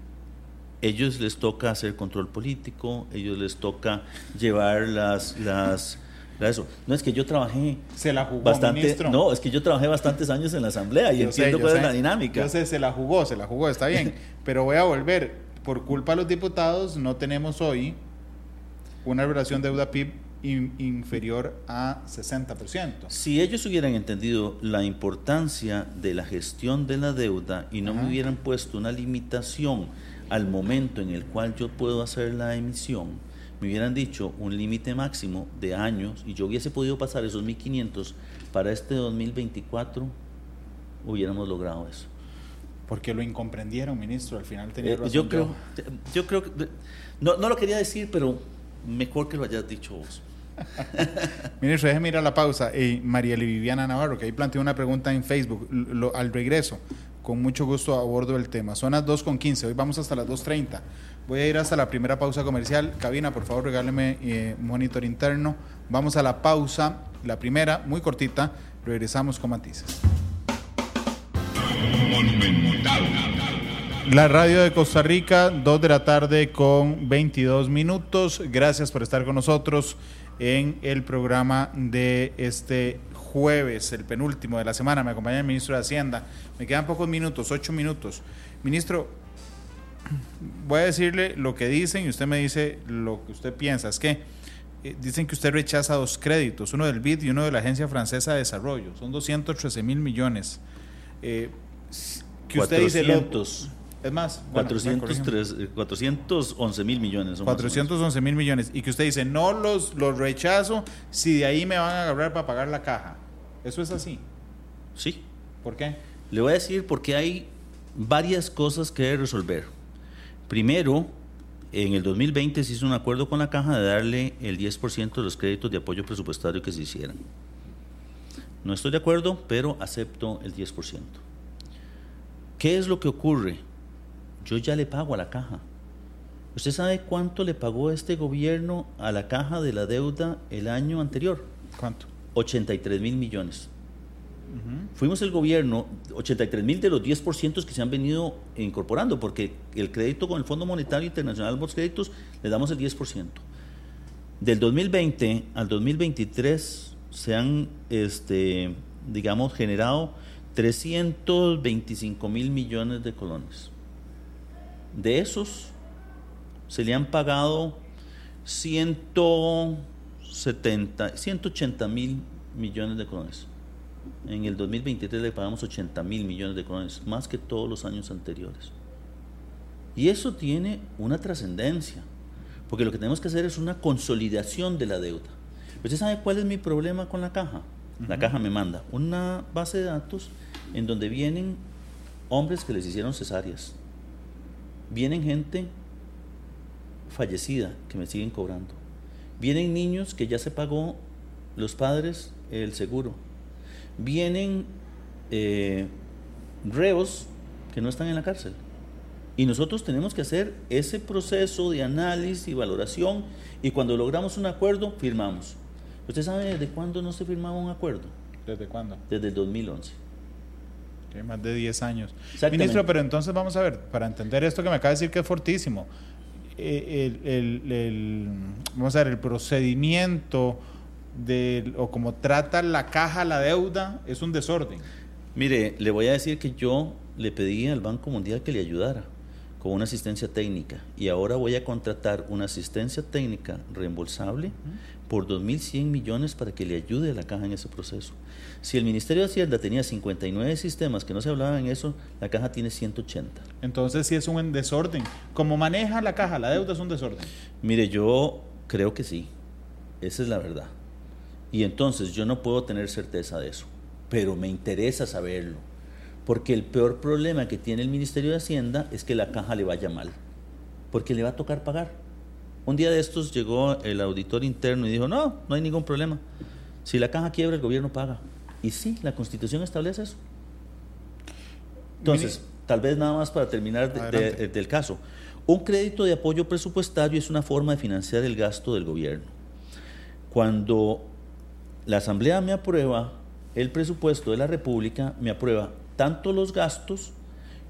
ellos les toca hacer control político, ellos les toca llevar las... las eso. No es que yo trabajé se la jugó, bastante, ministro. no, es que yo trabajé bastantes años en la asamblea y entiendo cuál es la dinámica. Yo sé, se la jugó, se la jugó, está bien, pero voy a volver. Por culpa de los diputados no tenemos hoy una relación deuda PIB inferior a 60%. Si ellos hubieran entendido la importancia de la gestión de la deuda y no me hubieran puesto una limitación al momento en el cual yo puedo hacer la emisión, me hubieran dicho un límite máximo de años y yo hubiese podido pasar esos 1.500 para este 2024, hubiéramos logrado eso. Porque lo incomprendieron, ministro, al final tenía eh, razón. yo, creo, yo creo que, no, no lo quería decir, pero mejor que lo hayas dicho vos. Ministro, déjeme ir la pausa. María Viviana Navarro, que ahí planteó una pregunta en Facebook, al regreso, con mucho gusto abordo el tema. Son las 2.15, hoy vamos hasta las 2.30. Voy a ir hasta la primera pausa comercial. Cabina, por favor, regáleme eh, monitor interno. Vamos a la pausa, la primera, muy cortita. Regresamos con matices. La radio de Costa Rica, 2 de la tarde con 22 minutos. Gracias por estar con nosotros en el programa de este jueves, el penúltimo de la semana. Me acompaña el ministro de Hacienda. Me quedan pocos minutos, ocho minutos. Ministro, voy a decirle lo que dicen y usted me dice lo que usted piensa. Es que eh, dicen que usted rechaza dos créditos, uno del BID y uno de la Agencia Francesa de Desarrollo. Son 213 mil millones. Eh, que usted dice... es más, 411 mil millones. 411 mil millones. Y que usted dice, no los, los rechazo si de ahí me van a agarrar para pagar la caja. ¿Eso es así? Sí. ¿Por qué? Le voy a decir porque hay varias cosas que resolver. Primero, en el 2020 se hizo un acuerdo con la caja de darle el 10% de los créditos de apoyo presupuestario que se hicieran. No estoy de acuerdo, pero acepto el 10%. ¿Qué es lo que ocurre? Yo ya le pago a la caja. ¿Usted sabe cuánto le pagó este gobierno a la caja de la deuda el año anterior? ¿Cuánto? 83 mil millones. Fuimos el gobierno, 83 mil de los 10% que se han venido incorporando, porque el crédito con el Fondo Monetario Internacional, los créditos, le damos el 10%. Del 2020 al 2023 se han, este, digamos, generado 325 mil millones de colones. De esos se le han pagado 170, 180 mil millones de colones. En el 2023 le pagamos 80 mil millones de colones, más que todos los años anteriores. Y eso tiene una trascendencia, porque lo que tenemos que hacer es una consolidación de la deuda. ¿Usted sabe cuál es mi problema con la caja? La caja me manda una base de datos en donde vienen hombres que les hicieron cesáreas, vienen gente fallecida que me siguen cobrando, vienen niños que ya se pagó los padres el seguro, vienen eh, reos que no están en la cárcel. Y nosotros tenemos que hacer ese proceso de análisis y valoración y cuando logramos un acuerdo, firmamos. ¿Usted sabe desde cuándo no se firmaba un acuerdo? ¿Desde cuándo? Desde el 2011. Más de 10 años. Ministro, pero entonces vamos a ver, para entender esto que me acaba de decir que es fortísimo, eh, el, vamos a ver, el procedimiento de, o como trata la caja la deuda es un desorden. Mire, le voy a decir que yo le pedí al Banco Mundial que le ayudara con una asistencia técnica y ahora voy a contratar una asistencia técnica reembolsable por 2.100 millones para que le ayude a la caja en ese proceso. Si el Ministerio de Hacienda tenía 59 sistemas que no se hablaban en eso, la caja tiene 180. Entonces sí es un desorden. ¿Cómo maneja la caja? ¿La deuda es un desorden? Mire, yo creo que sí. Esa es la verdad. Y entonces yo no puedo tener certeza de eso, pero me interesa saberlo, porque el peor problema que tiene el Ministerio de Hacienda es que la caja le vaya mal, porque le va a tocar pagar. Un día de estos llegó el auditor interno y dijo, no, no hay ningún problema. Si la caja quiebra, el gobierno paga. Y sí, la constitución establece eso. Entonces, tal vez nada más para terminar del caso. Un crédito de apoyo presupuestario es una forma de financiar el gasto del gobierno. Cuando la Asamblea me aprueba el presupuesto de la República, me aprueba tanto los gastos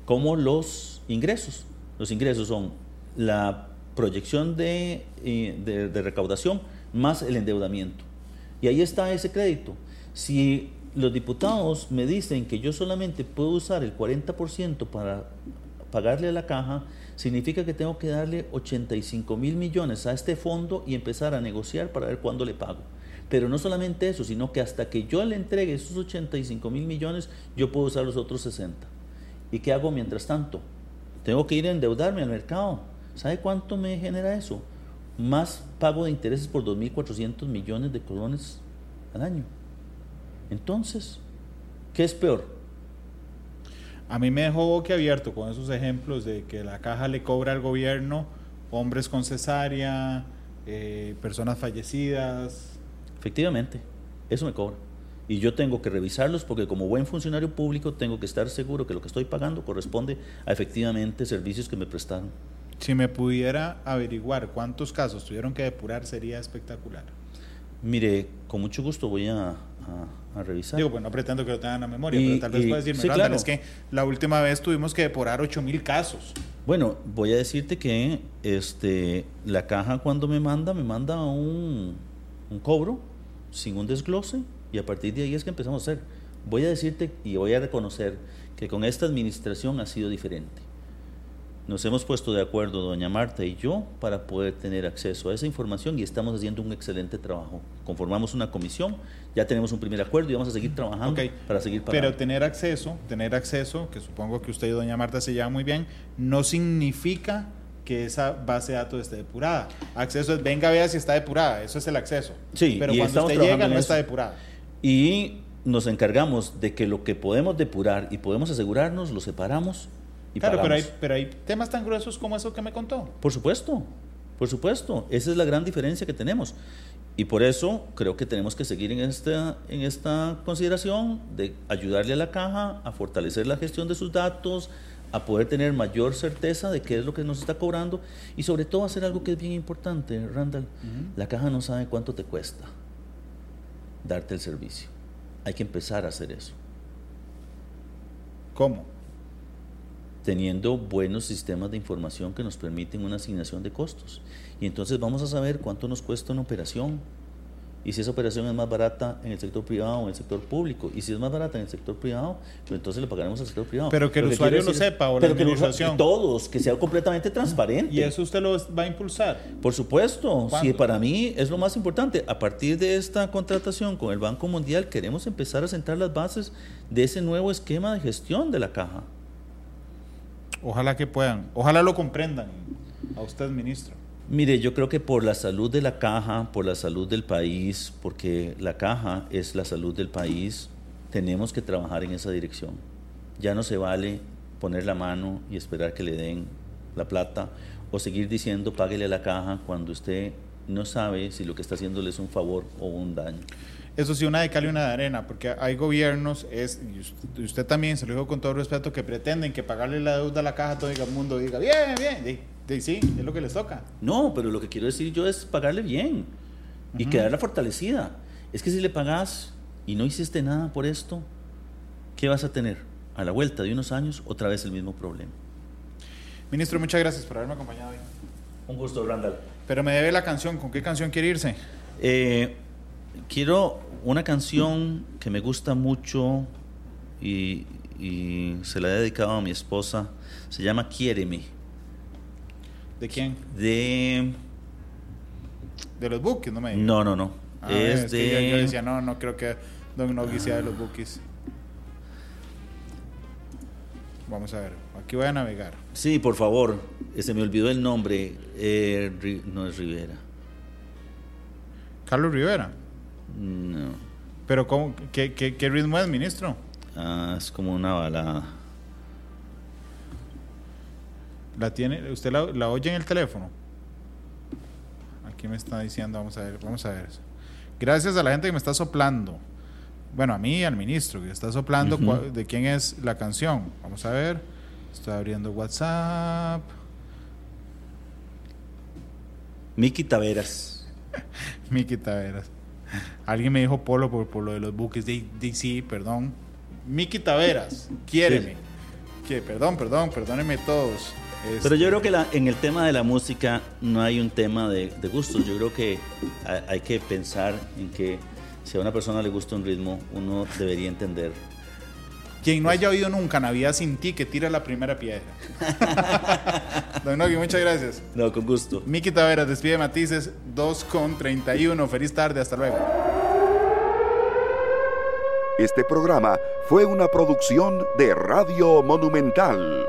como los ingresos. Los ingresos son la proyección de, eh, recaudación más el endeudamiento. Y ahí está ese crédito. Si los diputados me dicen que yo solamente puedo usar el 40% para pagarle a la caja, significa que tengo que darle 85 mil millones a este fondo y empezar a negociar para ver cuándo le pago. Pero no solamente eso, sino que hasta que yo le entregue esos 85 mil millones, yo puedo usar los otros 60. ¿Y qué hago mientras tanto? Tengo que ir a endeudarme al mercado. ¿Sabe cuánto me genera eso? Más pago de intereses por 2.400 millones de colones al año. Entonces, ¿qué es peor? A mí me dejó abierto con esos ejemplos de que la caja le cobra al gobierno hombres con cesárea, eh, personas fallecidas, Efectivamente, eso me cobra. Y yo tengo que revisarlos porque como buen funcionario público tengo que estar seguro que lo que estoy pagando corresponde a efectivamente servicios que me prestaron. Si me pudiera averiguar cuántos casos tuvieron que depurar sería espectacular. Mire, con mucho gusto voy a, revisar. Digo, pues no pretendo que lo tengan a memoria, pero tal vez pueda decirme, sí, claro. es que la última vez tuvimos que depurar 8 mil casos. Bueno, voy a decirte que este, la caja cuando me manda, me manda un, un cobro sin un desglose y a partir de ahí es que empezamos a hacer. Voy a decirte y voy a reconocer que con esta administración ha sido diferente. Nos hemos puesto de acuerdo, doña Marta y yo, para poder tener acceso a esa información y estamos haciendo un excelente trabajo. Conformamos una comisión, ya tenemos un primer acuerdo y vamos a seguir trabajando para seguir pagando. Pero tener acceso, tener acceso, que supongo que usted y doña Marta se llevan muy bien, no significa que esa base de datos esté depurada. Acceso es, venga, vea si está depurada, eso es el acceso. Sí, pero cuando usted llega no está depurada. Y nos encargamos de que lo que podemos depurar y podemos asegurarnos, lo separamos claro, pero hay, pero hay temas tan gruesos como eso que me contó. Por supuesto, por supuesto. Esa es la gran diferencia que tenemos. Y por eso creo que tenemos que seguir en esta, en esta consideración de ayudarle a la caja a fortalecer la gestión de sus datos, a poder tener mayor certeza de qué es lo que nos está cobrando y sobre todo hacer algo que es bien importante, Randall. La caja no sabe cuánto te cuesta darte el servicio. Hay que empezar a hacer eso. ¿Cómo? Teniendo buenos sistemas de información que nos permiten una asignación de costos. Y entonces vamos a saber cuánto nos cuesta una operación y si esa operación es más barata en el sector privado o en el sector público. Y si es más barata en el sector privado, pues entonces le pagaremos al sector privado. Pero que el usuario lo sepa o la administración. todos, que sea completamente transparente. ¿Y eso usted lo va a impulsar? Por supuesto. Sí, para mí es lo más importante. A partir de esta contratación con el Banco Mundial, queremos empezar a sentar las bases de ese nuevo esquema de gestión de la caja. Ojalá que puedan, ojalá lo comprendan a usted, ministro. Mire, yo creo que por la salud de la caja, por la salud del país, porque la caja es la salud del país, tenemos que trabajar en esa dirección. Ya no se vale poner la mano y esperar que le den la plata o seguir diciendo páguele a la caja cuando usted no sabe si lo que está haciéndole es un favor o un daño. Eso sí, una de cal y una de arena, porque hay gobiernos, es, y usted, también, se lo digo con todo respeto, que pretenden que pagarle la deuda a la caja todo el mundo diga, bien, bien, sí, es lo que les toca. No, pero lo que quiero decir yo es pagarle bien y quedarla fortalecida. Es que si le pagas y no hiciste nada por esto, ¿qué vas a tener? A la vuelta de unos años, otra vez el mismo problema. Ministro, muchas gracias por haberme acompañado hoy. Un gusto, Randall. Pero me debe la canción, ¿con qué canción quiere irse? Eh, quiero una canción que me gusta mucho y, se la he dedicado a mi esposa. Se llama Quiéreme. ¿De quién? De. De los Bookies, no me No, no, no. Ah, es, de. yo, decía, no, no creo que Don Nogui sea de los Bookies. Vamos a ver, aquí voy a navegar. Sí, por favor. Se me olvidó el nombre. Eh, no es Rivera. Carlos Rivera. No. ¿Pero cómo, qué, qué, ritmo es, ministro? Ah, es como una balada. ¿La tiene, ¿Usted la, oye en el teléfono? Aquí me está diciendo, vamos a ver, vamos a ver. Gracias a la gente que me está soplando. Bueno, a mí y al ministro que está soplando de quién es la canción. Vamos a ver. Estoy abriendo WhatsApp. Miki Taveras. Miki Taveras. Alguien me dijo Polo por, por lo de los buques de DC, perdón. Miki Taveras, quiéreme. Que, perdón, perdón, perdónenme todos. Pero yo creo que la, en el tema de la música no hay un tema de, de gustos. Yo creo que hay, que pensar en que si a una persona le gusta un ritmo, uno debería entender quien no haya oído nunca Navidad sin ti, que tira la primera piedra. Don Nogui, muchas gracias. No, con gusto. Miki Taveras, despide Matices, 2 con 31. Feliz tarde, hasta luego. Este programa fue una producción de Radio Monumental.